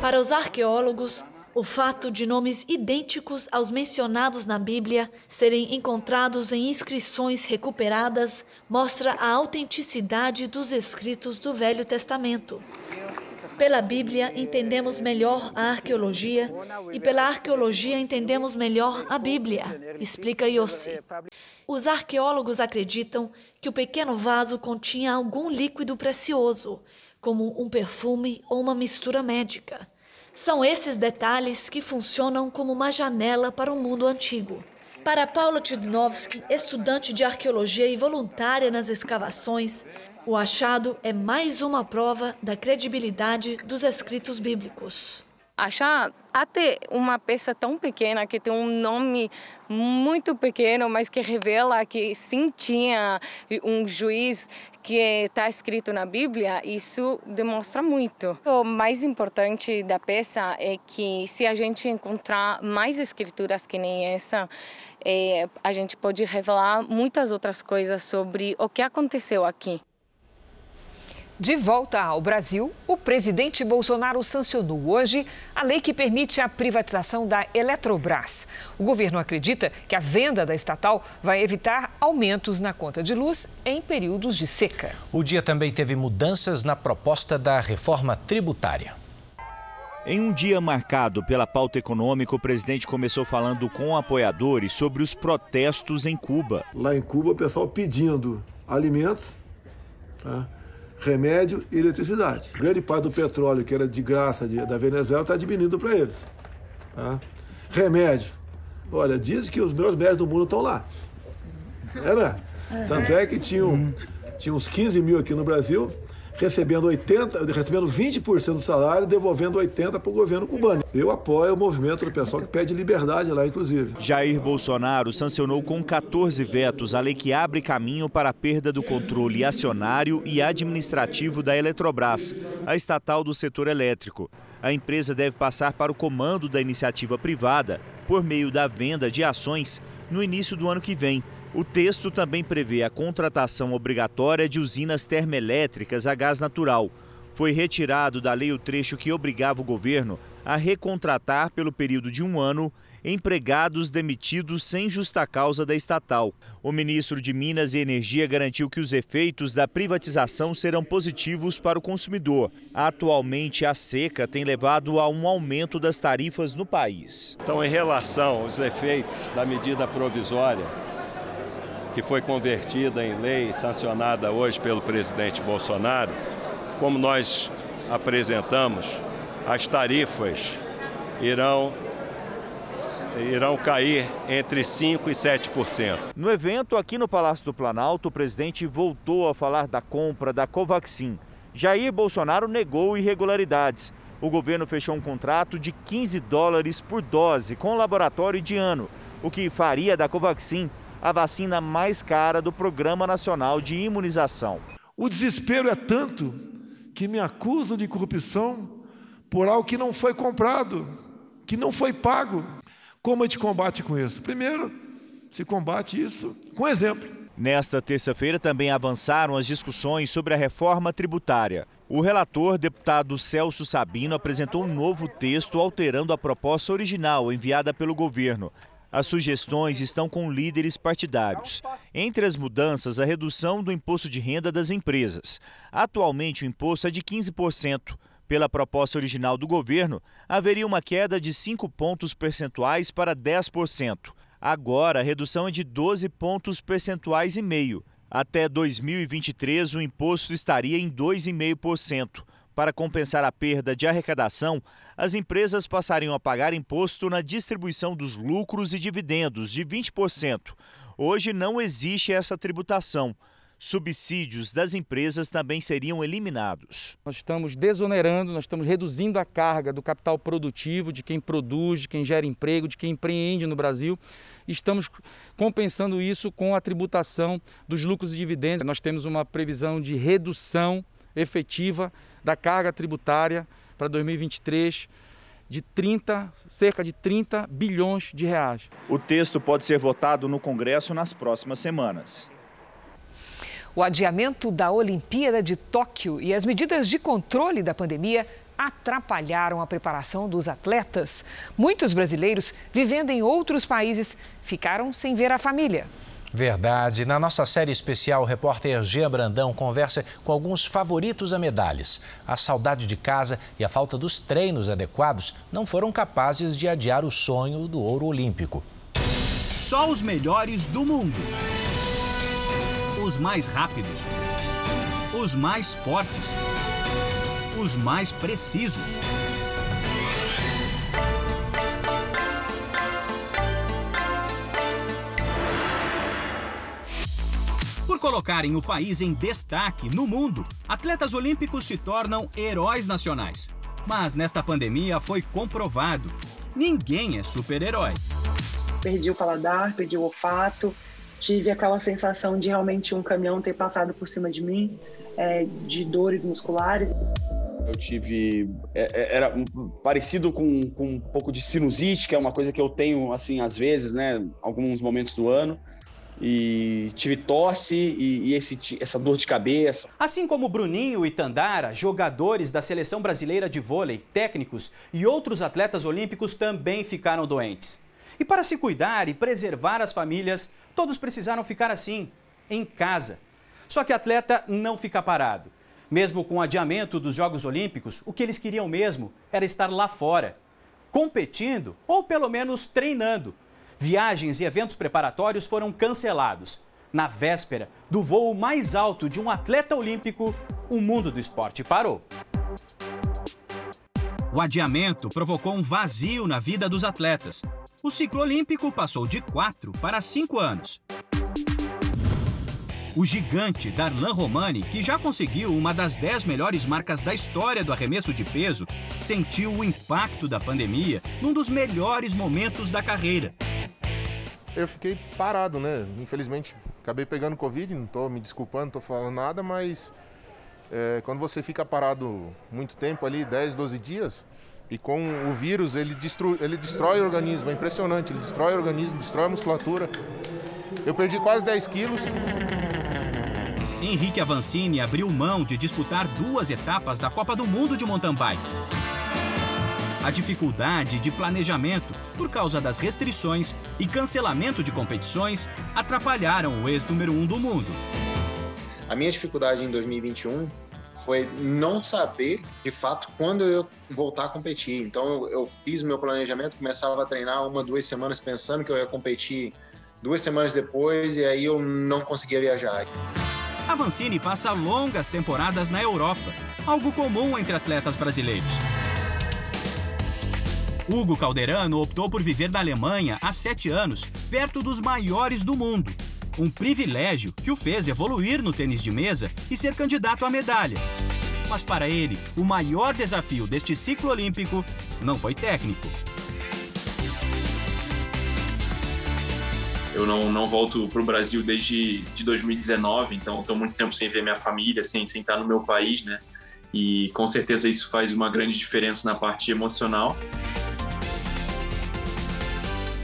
Para os arqueólogos, o fato de nomes idênticos aos mencionados na Bíblia serem encontrados em inscrições recuperadas mostra a autenticidade dos escritos do Velho Testamento. Pela Bíblia entendemos melhor a arqueologia e pela arqueologia entendemos melhor a Bíblia, explica Yossi. Os arqueólogos acreditam que o pequeno vaso continha algum líquido precioso, como um perfume ou uma mistura médica. São esses detalhes que funcionam como uma janela para o mundo antigo. Para Paula Tudnovsky, estudante de arqueologia e voluntária nas escavações, o achado é mais uma prova da credibilidade dos escritos bíblicos. Achar até uma peça tão pequena que tem um nome muito pequeno, mas que revela que sim tinha um juiz que está escrito na Bíblia, isso demonstra muito. O mais importante da peça é que se a gente encontrar mais escrituras que nem essa, é, a gente pode revelar muitas outras coisas sobre o que aconteceu aqui. De volta ao Brasil, o presidente Bolsonaro sancionou hoje a lei que permite a privatização da Eletrobras. O governo acredita que a venda da estatal vai evitar aumentos na conta de luz em períodos de seca. O dia também teve mudanças na proposta da reforma tributária. Em um dia marcado pela pauta econômica, o presidente começou falando com apoiadores sobre os protestos em Cuba. Lá em Cuba, o pessoal pedindo alimento. Tá? Remédio e eletricidade. Grande parte do petróleo que era de graça de, da Venezuela está diminuindo para eles. Tá? Remédio. Olha, diz que os melhores médicos do mundo estão lá. É, né? Tanto é que tinham, tinha uns 15 mil aqui no Brasil, recebendo 80, recebendo 20% do salário, devolvendo 80 para o governo cubano. Eu apoio o movimento do pessoal que pede liberdade lá, inclusive. Jair Bolsonaro sancionou com 14 vetos a lei que abre caminho para a perda do controle acionário e administrativo da Eletrobras, a estatal do setor elétrico. A empresa deve passar para o comando da iniciativa privada por meio da venda de ações no início do ano que vem. O texto também prevê a contratação obrigatória de usinas termoelétricas a gás natural. Foi retirado da lei o trecho que obrigava o governo a recontratar pelo período de um ano empregados demitidos sem justa causa da estatal. O ministro de Minas e Energia garantiu que os efeitos da privatização serão positivos para o consumidor. Atualmente, a seca tem levado a um aumento das tarifas no país. Então, em relação aos efeitos da medida provisória, que foi convertida em lei sancionada hoje pelo presidente Bolsonaro, como nós apresentamos, as tarifas irão irão cair entre 5% e 7%. No evento aqui no Palácio do Planalto, o presidente voltou a falar da compra da Covaxin. Jair Bolsonaro negou irregularidades. O governo fechou um contrato de 15 dólares por dose com o laboratório de ano, o que faria da Covaxin a vacina mais cara do Programa Nacional de Imunização. O desespero é tanto que me acusam de corrupção por algo que não foi comprado, que não foi pago. Como a gente combate com isso? Primeiro, se combate isso com exemplo. Nesta terça-feira também avançaram as discussões sobre a reforma tributária. O relator, deputado Celso Sabino, apresentou um novo texto alterando a proposta original enviada pelo governo. As sugestões estão com líderes partidários. Entre as mudanças, a redução do imposto de renda das empresas. Atualmente, o imposto é de 15%. Pela proposta original do governo, haveria uma queda de 5 pontos percentuais para 10%. Agora, a redução é de 12 pontos percentuais e meio. Até 2023, o imposto estaria em 2,5%. Para compensar a perda de arrecadação, as empresas passariam a pagar imposto na distribuição dos lucros e dividendos de 20%. Hoje não existe essa tributação subsídios das empresas também seriam eliminados. Nós estamos desonerando, nós estamos reduzindo a carga do capital produtivo, de quem produz, de quem gera emprego, de quem empreende no Brasil. Estamos compensando isso com a tributação dos lucros e dividendos. Nós temos uma previsão de redução efetiva da carga tributária para 2023 de 30, cerca de 30 bilhões de reais. O texto pode ser votado no Congresso nas próximas semanas. O adiamento da Olimpíada de Tóquio e as medidas de controle da pandemia atrapalharam a preparação dos atletas. Muitos brasileiros vivendo em outros países ficaram sem ver a família. Verdade. Na nossa série especial, o repórter Jean Brandão conversa com alguns favoritos a medalhas. A saudade de casa e a falta dos treinos adequados não foram capazes de adiar o sonho do ouro olímpico. Só os melhores do mundo os mais rápidos, os mais fortes, os mais precisos. Colocarem o país em destaque no mundo, atletas olímpicos se tornam heróis nacionais. Mas nesta pandemia foi comprovado: ninguém é super-herói. Perdi o paladar, perdi o olfato, tive aquela sensação de realmente um caminhão ter passado por cima de mim, é, de dores musculares. Eu tive. É, é, era parecido com, com um pouco de sinusite, que é uma coisa que eu tenho, assim, às vezes, né? Alguns momentos do ano. E tive tosse e, e esse, essa dor de cabeça. Assim como Bruninho e Tandara, jogadores da seleção brasileira de vôlei, técnicos e outros atletas olímpicos também ficaram doentes. E para se cuidar e preservar as famílias, todos precisaram ficar assim, em casa. Só que atleta não fica parado. Mesmo com o adiamento dos Jogos Olímpicos, o que eles queriam mesmo era estar lá fora, competindo ou pelo menos treinando. Viagens e eventos preparatórios foram cancelados. Na véspera do voo mais alto de um atleta olímpico, o mundo do esporte parou. O adiamento provocou um vazio na vida dos atletas. O ciclo olímpico passou de 4 para 5 anos. O gigante Darlan Romani, que já conseguiu uma das 10 melhores marcas da história do arremesso de peso, sentiu o impacto da pandemia num dos melhores momentos da carreira. Eu fiquei parado, né? Infelizmente, acabei pegando Covid, não estou me desculpando, não estou falando nada, mas é, quando você fica parado muito tempo ali, 10, 12 dias, e com o vírus ele, destrói, ele destrói o organismo, é impressionante, ele destrói o organismo, destrói a musculatura. Eu perdi quase 10 quilos. Henrique Avancini abriu mão de disputar duas etapas da Copa do Mundo de mountain bike. A dificuldade de planejamento por causa das restrições e cancelamento de competições atrapalharam o ex-número um do mundo. A minha dificuldade em 2021 foi não saber, de fato, quando eu voltar a competir. Então, eu, eu fiz o meu planejamento, começava a treinar uma, duas semanas pensando que eu ia competir duas semanas depois e aí eu não conseguia viajar. A Vancini passa longas temporadas na Europa, algo comum entre atletas brasileiros. Hugo Calderano optou por viver na Alemanha há sete anos, perto dos maiores do mundo. Um privilégio que o fez evoluir no tênis de mesa e ser candidato à medalha. Mas para ele, o maior desafio deste ciclo olímpico não foi técnico. Eu não, não volto para o Brasil desde de 2019, então estou muito tempo sem ver minha família, sem, sem estar no meu país, né? E com certeza isso faz uma grande diferença na parte emocional.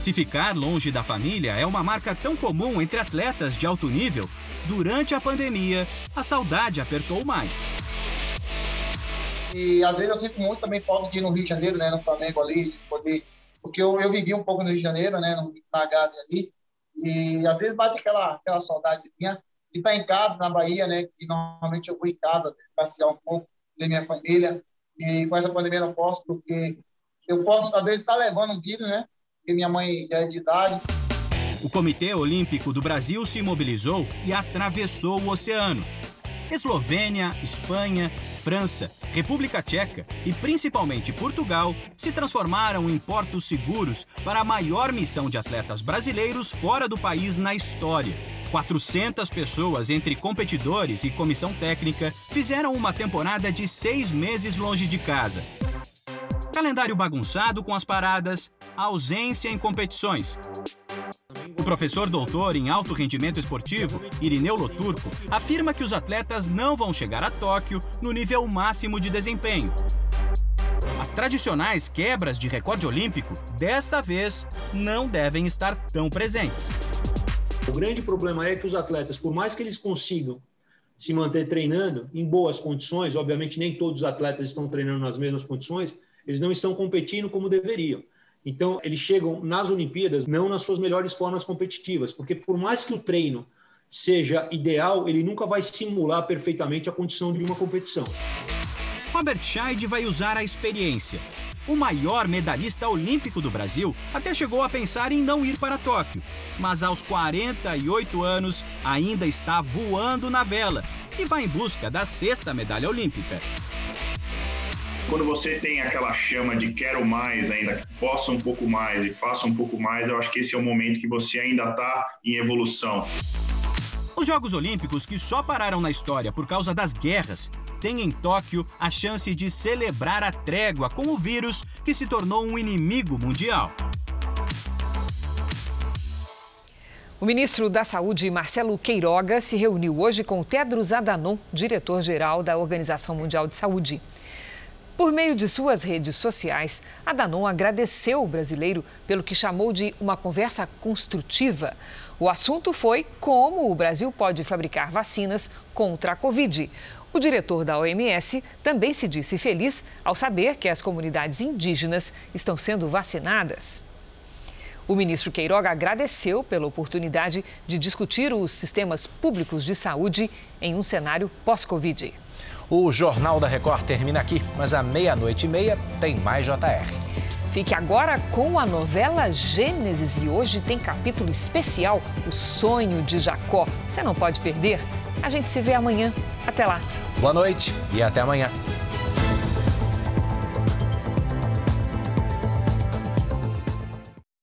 Se ficar longe da família é uma marca tão comum entre atletas de alto nível, durante a pandemia, a saudade apertou mais. E às vezes eu sinto muito também falta de ir no Rio de Janeiro, né, no Flamengo ali, de poder. Porque eu, eu vivi um pouco no Rio de Janeiro, né, na Gávea ali, e às vezes bate aquela, aquela saudadezinha de estar em casa, na Bahia, né, que normalmente eu vou em casa passear um pouco, ver minha família, e com essa pandemia não posso, porque eu posso, às vezes, estar levando um vírus, né, porque minha mãe já é de idade. O Comitê Olímpico do Brasil se mobilizou e atravessou o oceano. Eslovênia, Espanha, França, República Tcheca e principalmente Portugal se transformaram em portos seguros para a maior missão de atletas brasileiros fora do país na história. 400 pessoas, entre competidores e comissão técnica, fizeram uma temporada de seis meses longe de casa. Calendário bagunçado com as paradas, ausência em competições. O professor doutor em alto rendimento esportivo, Irineu Loturco, afirma que os atletas não vão chegar a Tóquio no nível máximo de desempenho. As tradicionais quebras de recorde olímpico, desta vez, não devem estar tão presentes. O grande problema é que os atletas, por mais que eles consigam se manter treinando em boas condições, obviamente nem todos os atletas estão treinando nas mesmas condições, eles não estão competindo como deveriam. Então, eles chegam nas Olimpíadas não nas suas melhores formas competitivas, porque por mais que o treino seja ideal, ele nunca vai simular perfeitamente a condição de uma competição. Robert Scheid vai usar a experiência. O maior medalhista olímpico do Brasil até chegou a pensar em não ir para Tóquio, mas aos 48 anos ainda está voando na vela e vai em busca da sexta medalha olímpica quando você tem aquela chama de quero mais ainda, possa um pouco mais e faça um pouco mais, eu acho que esse é o momento que você ainda está em evolução. Os Jogos Olímpicos, que só pararam na história por causa das guerras, têm em Tóquio a chance de celebrar a trégua com o vírus que se tornou um inimigo mundial. O ministro da Saúde, Marcelo Queiroga, se reuniu hoje com Tedros Adhanom, diretor-geral da Organização Mundial de Saúde. Por meio de suas redes sociais, a Danon agradeceu o brasileiro pelo que chamou de uma conversa construtiva. O assunto foi como o Brasil pode fabricar vacinas contra a Covid. O diretor da OMS também se disse feliz ao saber que as comunidades indígenas estão sendo vacinadas. O ministro Queiroga agradeceu pela oportunidade de discutir os sistemas públicos de saúde em um cenário pós-Covid. O Jornal da Record termina aqui, mas à meia-noite e meia tem mais JR. Fique agora com a novela Gênesis e hoje tem capítulo especial, O Sonho de Jacó. Você não pode perder. A gente se vê amanhã. Até lá. Boa noite e até amanhã.